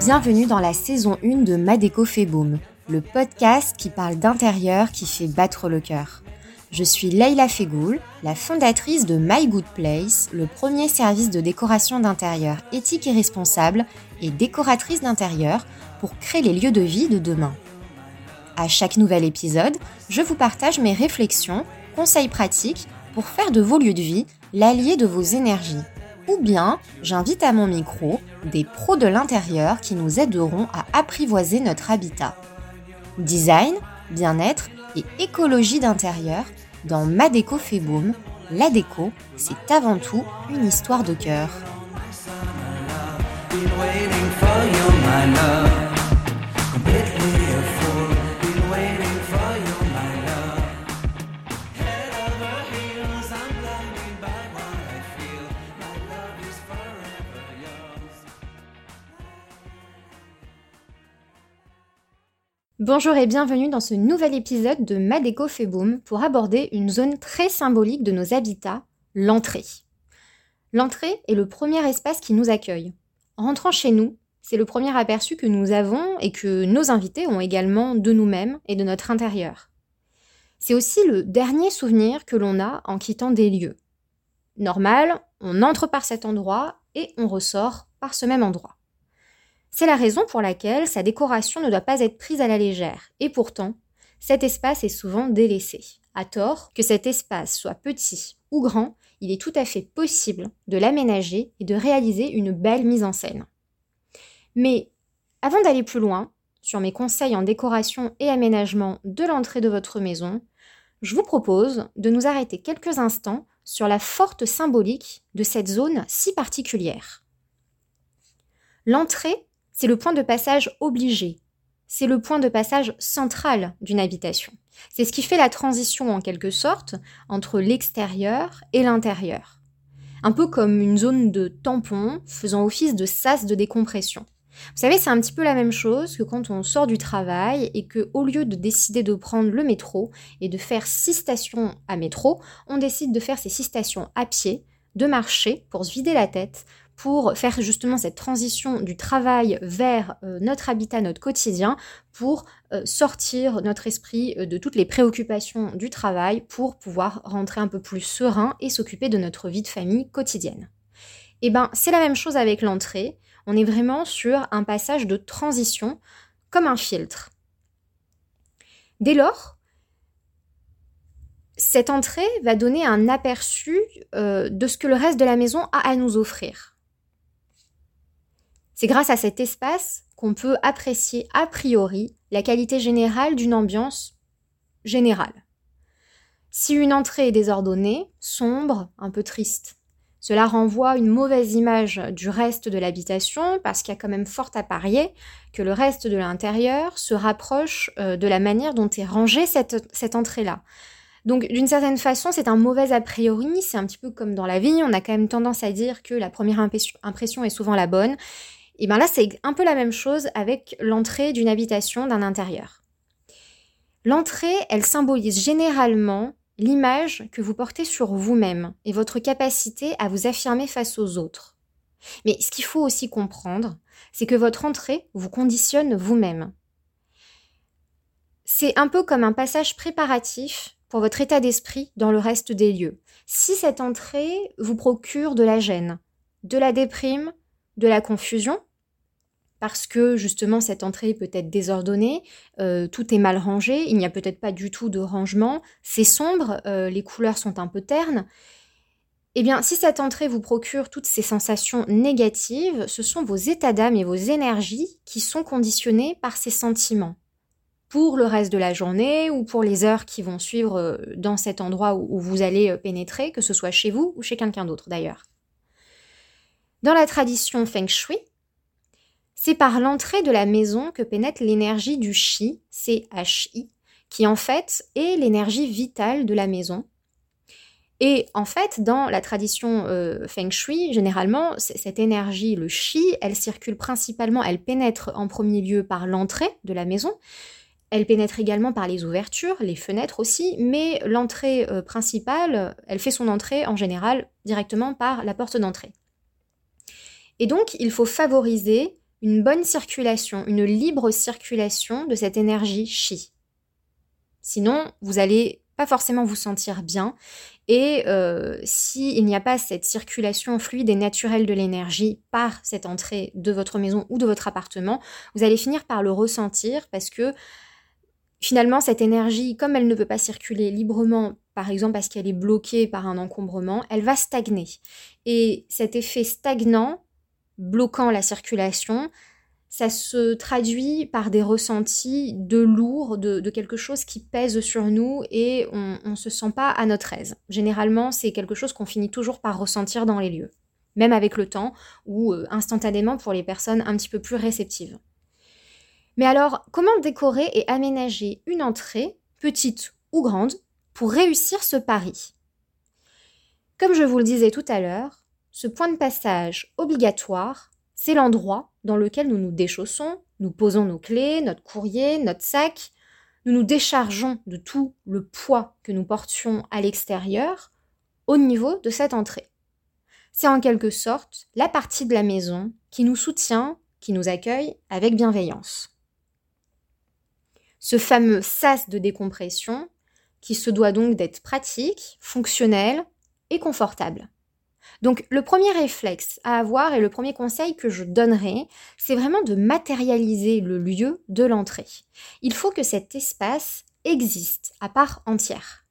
Bienvenue dans la saison 1 de Madeco fait le podcast qui parle d'intérieur qui fait battre le cœur. Je suis Leila Fegoul, la fondatrice de My Good Place, le premier service de décoration d'intérieur éthique et responsable et décoratrice d'intérieur pour créer les lieux de vie de demain. À chaque nouvel épisode, je vous partage mes réflexions, conseils pratiques pour faire de vos lieux de vie l'allié de vos énergies ou bien j'invite à mon micro des pros de l'intérieur qui nous aideront à apprivoiser notre habitat. Design, bien-être et écologie d'intérieur dans Ma déco fait boom. La déco, c'est avant tout une histoire de cœur. Bonjour et bienvenue dans ce nouvel épisode de Madeco fait pour aborder une zone très symbolique de nos habitats, l'entrée. L'entrée est le premier espace qui nous accueille. En rentrant chez nous, c'est le premier aperçu que nous avons et que nos invités ont également de nous-mêmes et de notre intérieur. C'est aussi le dernier souvenir que l'on a en quittant des lieux. Normal, on entre par cet endroit et on ressort par ce même endroit. C'est la raison pour laquelle sa décoration ne doit pas être prise à la légère. Et pourtant, cet espace est souvent délaissé. À tort, que cet espace soit petit ou grand, il est tout à fait possible de l'aménager et de réaliser une belle mise en scène. Mais avant d'aller plus loin sur mes conseils en décoration et aménagement de l'entrée de votre maison, je vous propose de nous arrêter quelques instants sur la forte symbolique de cette zone si particulière. L'entrée c'est le point de passage obligé. C'est le point de passage central d'une habitation. C'est ce qui fait la transition en quelque sorte entre l'extérieur et l'intérieur. Un peu comme une zone de tampon faisant office de sas de décompression. Vous savez, c'est un petit peu la même chose que quand on sort du travail et que au lieu de décider de prendre le métro et de faire six stations à métro, on décide de faire ces six stations à pied, de marcher pour se vider la tête, pour faire justement cette transition du travail vers euh, notre habitat, notre quotidien, pour euh, sortir notre esprit euh, de toutes les préoccupations du travail, pour pouvoir rentrer un peu plus serein et s'occuper de notre vie de famille quotidienne. Et eh ben, c'est la même chose avec l'entrée. On est vraiment sur un passage de transition comme un filtre. Dès lors, cette entrée va donner un aperçu de ce que le reste de la maison a à nous offrir. C'est grâce à cet espace qu'on peut apprécier a priori la qualité générale d'une ambiance générale. Si une entrée est désordonnée, sombre, un peu triste, cela renvoie une mauvaise image du reste de l'habitation parce qu'il y a quand même fort à parier que le reste de l'intérieur se rapproche euh, de la manière dont est rangée cette, cette entrée-là. Donc d'une certaine façon, c'est un mauvais a priori, c'est un petit peu comme dans la vie, on a quand même tendance à dire que la première impression est souvent la bonne, et bien là, c'est un peu la même chose avec l'entrée d'une habitation, d'un intérieur. L'entrée, elle symbolise généralement l'image que vous portez sur vous-même et votre capacité à vous affirmer face aux autres. Mais ce qu'il faut aussi comprendre, c'est que votre entrée vous conditionne vous-même. C'est un peu comme un passage préparatif pour votre état d'esprit dans le reste des lieux. Si cette entrée vous procure de la gêne, de la déprime, de la confusion, parce que justement cette entrée peut être désordonnée, euh, tout est mal rangé, il n'y a peut-être pas du tout de rangement, c'est sombre, euh, les couleurs sont un peu ternes. Eh bien, si cette entrée vous procure toutes ces sensations négatives, ce sont vos états d'âme et vos énergies qui sont conditionnés par ces sentiments. Pour le reste de la journée ou pour les heures qui vont suivre euh, dans cet endroit où vous allez pénétrer, que ce soit chez vous ou chez quelqu'un d'autre d'ailleurs. Dans la tradition Feng Shui, c'est par l'entrée de la maison que pénètre l'énergie du chi, C-H-I, qui en fait est l'énergie vitale de la maison. Et en fait, dans la tradition euh, Feng Shui, généralement, cette énergie, le Qi, elle circule principalement, elle pénètre en premier lieu par l'entrée de la maison, elle pénètre également par les ouvertures, les fenêtres aussi, mais l'entrée euh, principale, elle fait son entrée en général directement par la porte d'entrée. Et donc, il faut favoriser une bonne circulation, une libre circulation de cette énergie chi. Sinon, vous allez pas forcément vous sentir bien. Et euh, s'il n'y a pas cette circulation fluide et naturelle de l'énergie par cette entrée de votre maison ou de votre appartement, vous allez finir par le ressentir parce que finalement, cette énergie, comme elle ne peut pas circuler librement, par exemple parce qu'elle est bloquée par un encombrement, elle va stagner. Et cet effet stagnant, bloquant la circulation, ça se traduit par des ressentis de lourd, de, quelque chose qui pèse sur nous et on ne se sent pas à notre aise. Généralement, c'est quelque chose qu'on finit toujours par ressentir dans les lieux, même avec le temps ou euh, instantanément pour les personnes un petit peu plus réceptives. Mais alors, comment décorer et aménager une entrée, petite ou grande, pour réussir ce pari? Comme je vous le disais tout à l'heure, ce point de passage obligatoire, c'est l'endroit dans lequel nous nous déchaussons, nous posons nos clés, notre courrier, notre sac, nous nous déchargeons de tout le poids que nous portions à l'extérieur au niveau de cette entrée. C'est en quelque sorte la partie de la maison qui nous soutient, qui nous accueille avec bienveillance. Ce fameux sas de décompression qui se doit donc d'être pratique, fonctionnel et confortable. Donc le premier réflexe à avoir et le premier conseil que je donnerai, c'est vraiment de matérialiser le lieu de l'entrée. Il faut que cet espace existe à part entière.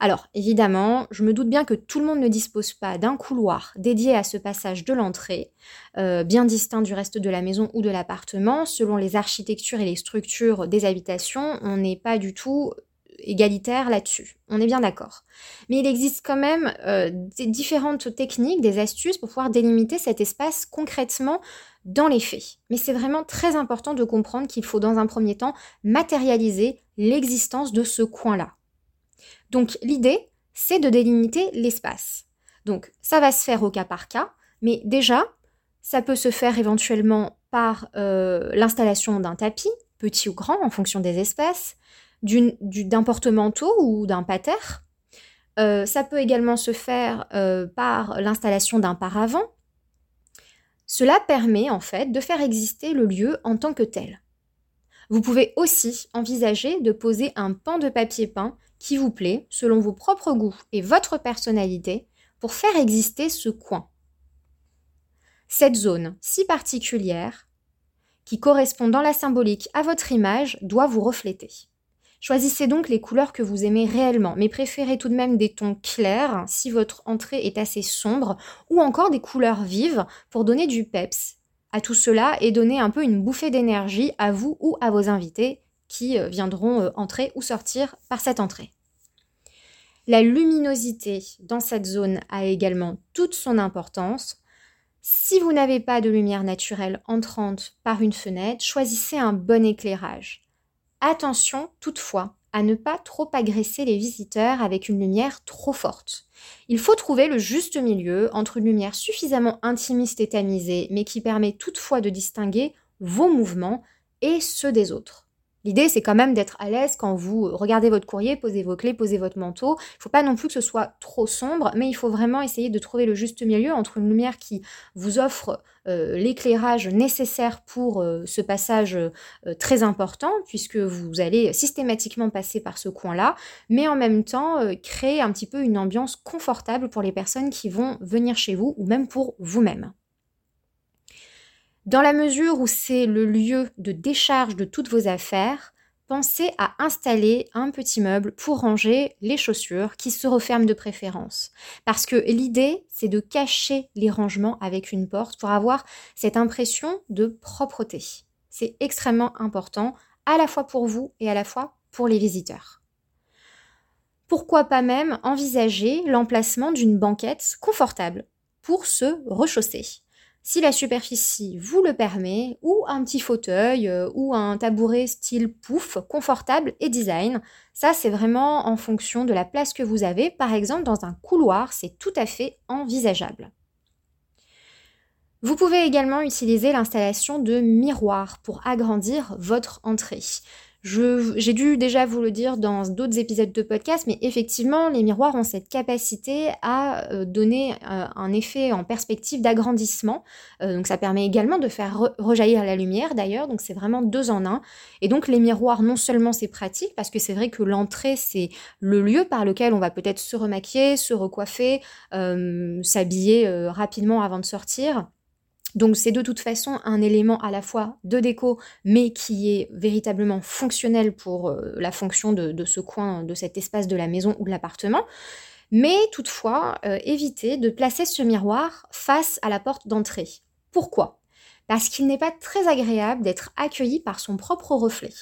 Alors évidemment, je me doute bien que tout le monde ne dispose pas d'un couloir dédié à ce passage de l'entrée, euh, bien distinct du reste de la maison ou de l'appartement. Selon les architectures et les structures des habitations, on n'est pas du tout égalitaire là-dessus. On est bien d'accord. Mais il existe quand même euh, différentes techniques, des astuces pour pouvoir délimiter cet espace concrètement dans les faits. Mais c'est vraiment très important de comprendre qu'il faut dans un premier temps matérialiser l'existence de ce coin-là. Donc l'idée, c'est de délimiter l'espace. Donc ça va se faire au cas par cas, mais déjà, ça peut se faire éventuellement par euh, l'installation d'un tapis, petit ou grand en fonction des espaces, d'un porte-manteau ou d'un pater. Euh, ça peut également se faire euh, par l'installation d'un paravent. Cela permet en fait de faire exister le lieu en tant que tel. Vous pouvez aussi envisager de poser un pan de papier peint qui vous plaît selon vos propres goûts et votre personnalité pour faire exister ce coin. Cette zone si particulière, qui correspond dans la symbolique à votre image, doit vous refléter. Choisissez donc les couleurs que vous aimez réellement, mais préférez tout de même des tons clairs si votre entrée est assez sombre, ou encore des couleurs vives pour donner du peps à tout cela et donner un peu une bouffée d'énergie à vous ou à vos invités qui euh, viendront euh, entrer ou sortir par cette entrée. La luminosité dans cette zone a également toute son importance. Si vous n'avez pas de lumière naturelle entrante par une fenêtre, choisissez un bon éclairage. Attention toutefois à ne pas trop agresser les visiteurs avec une lumière trop forte. Il faut trouver le juste milieu entre une lumière suffisamment intimiste et tamisée, mais qui permet toutefois de distinguer vos mouvements et ceux des autres. L'idée, c'est quand même d'être à l'aise quand vous regardez votre courrier, posez vos clés, posez votre manteau. Il ne faut pas non plus que ce soit trop sombre, mais il faut vraiment essayer de trouver le juste milieu entre une lumière qui vous offre euh, l'éclairage nécessaire pour euh, ce passage euh, très important, puisque vous allez systématiquement passer par ce coin-là, mais en même temps créer un petit peu une ambiance confortable pour les personnes qui vont venir chez vous ou même pour vous-même. Dans la mesure où c'est le lieu de décharge de toutes vos affaires, pensez à installer un petit meuble pour ranger les chaussures qui se referment de préférence. Parce que l'idée, c'est de cacher les rangements avec une porte pour avoir cette impression de propreté. C'est extrêmement important, à la fois pour vous et à la fois pour les visiteurs. Pourquoi pas même envisager l'emplacement d'une banquette confortable pour se rechausser si la superficie vous le permet, ou un petit fauteuil euh, ou un tabouret style pouf, confortable et design. Ça, c'est vraiment en fonction de la place que vous avez. Par exemple, dans un couloir, c'est tout à fait envisageable. Vous pouvez également utiliser l'installation de miroirs pour agrandir votre entrée. J'ai dû déjà vous le dire dans d'autres épisodes de podcast, mais effectivement, les miroirs ont cette capacité à euh, donner euh, un effet en perspective d'agrandissement. Euh, donc ça permet également de faire rejaillir la lumière d'ailleurs, donc c'est vraiment deux en un. Et donc les miroirs, non seulement c'est pratique, parce que c'est vrai que l'entrée, c'est le lieu par lequel on va peut-être se remaquiller, se recoiffer, s'habiller rapidement avant de sortir. Donc c'est de toute façon un élément à la fois de déco, mais qui est véritablement fonctionnel pour euh, la fonction de, ce coin, de cet espace de la maison ou de l'appartement. Mais toutefois, euh, évitez de placer ce miroir face à la porte d'entrée. Pourquoi? Parce qu'il n'est pas très agréable d'être accueilli par son propre reflet.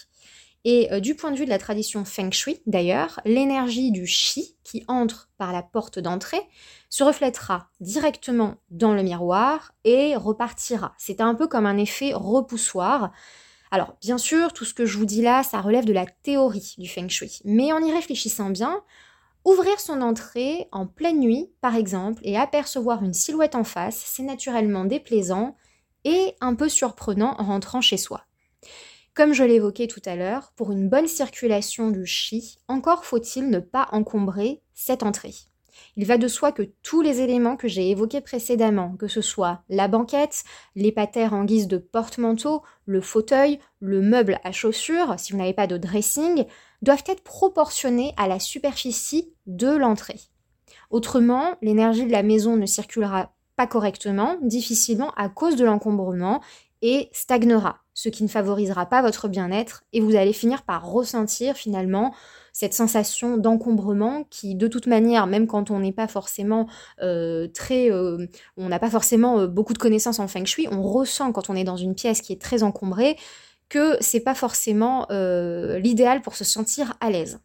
Et euh, du point de vue de la tradition Feng Shui, d'ailleurs, l'énergie du Qi qui entre par la porte d'entrée se reflètera directement dans le miroir et repartira. C'est un peu comme un effet repoussoir. Alors, bien sûr, tout ce que je vous dis là, ça relève de la théorie du Feng Shui. Mais en y réfléchissant bien, ouvrir son entrée en pleine nuit, par exemple, et apercevoir une silhouette en face, c'est naturellement déplaisant et un peu surprenant en rentrant chez soi. Comme je l'évoquais tout à l'heure, pour une bonne circulation du chi, encore faut-il ne pas encombrer cette entrée. Il va de soi que tous les éléments que j'ai évoqués précédemment, que ce soit la banquette, les en guise de porte-manteau, le fauteuil, le meuble à chaussures, si vous n'avez pas de dressing, doivent être proportionnés à la superficie de l'entrée. Autrement, l'énergie de la maison ne circulera pas correctement, difficilement à cause de l'encombrement et stagnera, ce qui ne favorisera pas votre bien-être et vous allez finir par ressentir finalement cette sensation d'encombrement qui de toute manière, même quand on n'est pas forcément euh, très... Euh, on n'a pas forcément euh, beaucoup de connaissances en feng shui, on ressent quand on est dans une pièce qui est très encombrée que c'est pas forcément l'idéal pour se sentir à l'aise.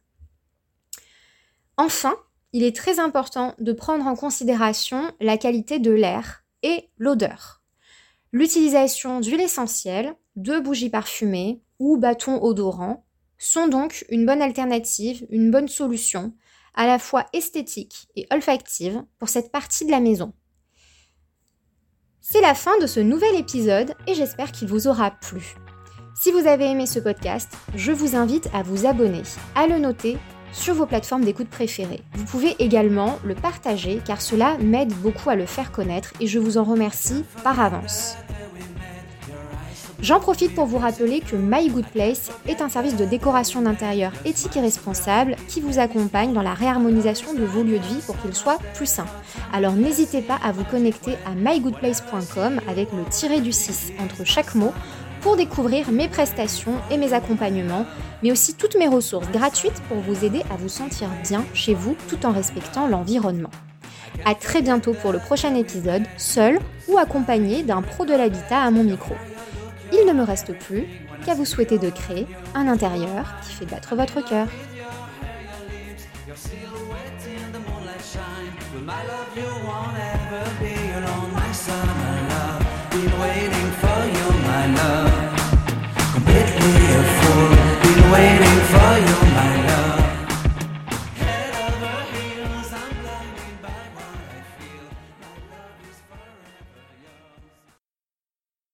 Enfin, il est très important de prendre en considération la qualité de l'air et l'odeur. L'utilisation d'huile essentielle, de bougies parfumées ou bâtons odorants sont donc une bonne alternative, une bonne solution, à la fois esthétique et olfactive pour cette partie de la maison. C'est la fin de ce nouvel épisode et j'espère qu'il vous aura plu. Si vous avez aimé ce podcast, je vous invite à vous abonner, à le noter sur vos plateformes d'écoute préférées. Vous pouvez également le partager car cela m'aide beaucoup à le faire connaître et je vous en remercie par avance. J'en profite pour vous rappeler que My Good Place est un service de décoration d'intérieur éthique et responsable qui vous accompagne dans la réharmonisation de vos lieux de vie pour qu'ils soient plus sains. Alors n'hésitez pas à vous connecter à mygoodplace.com avec le tiré du 6 entre chaque mot pour découvrir mes prestations et mes accompagnements, mais aussi toutes mes ressources gratuites pour vous aider à vous sentir bien chez vous tout en respectant l'environnement. A très bientôt pour le prochain épisode, seul ou accompagné d'un pro de l'habitat à mon micro. Il ne me reste plus qu'à vous souhaiter de créer un intérieur qui fait battre votre cœur. 거요.